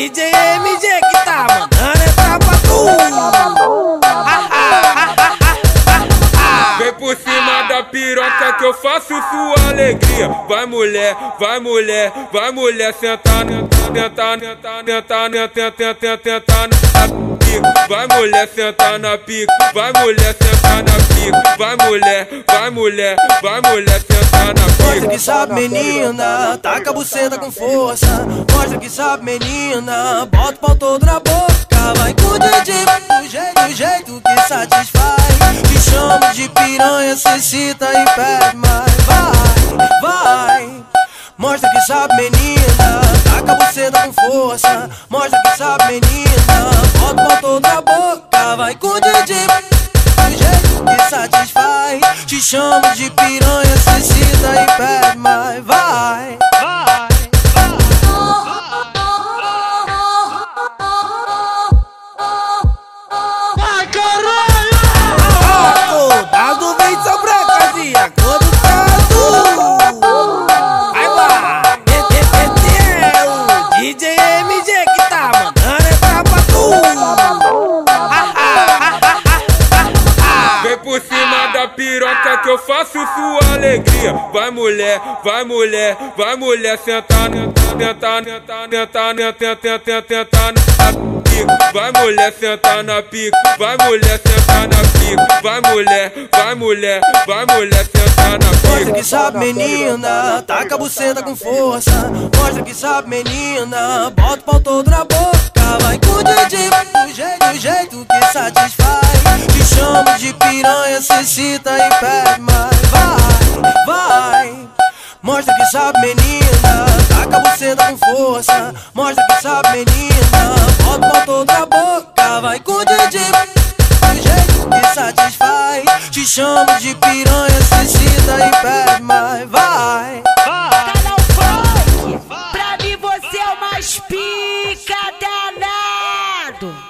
DJ MG que tá mandando entrar pra tu. Vem por cima da piroca que eu faço sua alegria. Vai mulher, vai mulher, vai mulher, sentar, sentar, sentar, sentar, sentar, sentar, sentar, sentar pica. Vai mulher sentar na pica, vai mulher sentar na pica. Vai mulher, vai mulher, vai mulher sentar na pica. Mostra que sabe menina, taca a buceta com força. Mostra que sabe menina, bota o pau todo na boca. Vai com o DJ do jeito, do jeito que satisfaz. Te chamo de piranha, cê cita e pede mais. Vai, vai. Mostra que sabe menina, taca a buceta com força. Mostra que sabe menina, bota o pau todo na boca. Vai com o DJ do jeito que satisfaz. Te chamo de piranha, cita e pede mais. Vai. Faço sua alegria. Vai mulher, vai mulher, vai mulher sentar, tentar, tentar, tentar, tentar, tentar, tentar na pica. Vai mulher sentar na pica, vai mulher sentar na pica. Vai mulher, vai mulher, vai mulher sentar. Que sabe menina, taca a buceta com força. Mostra que sabe menina, bota o pau todo na boca. Vai com o DJ do jeito, do jeito que satisfaz. Te chamo de piranha, cê cita e pede mais. Vai, vai. Mostra que sabe menina, taca a buceta com força. Mostra que sabe menina, bota o pau todo na boca. Vai com o DJ te chamo de piranha esquecida e pede mais, vai. Canal Funk, pra mim você é o mais pica danado.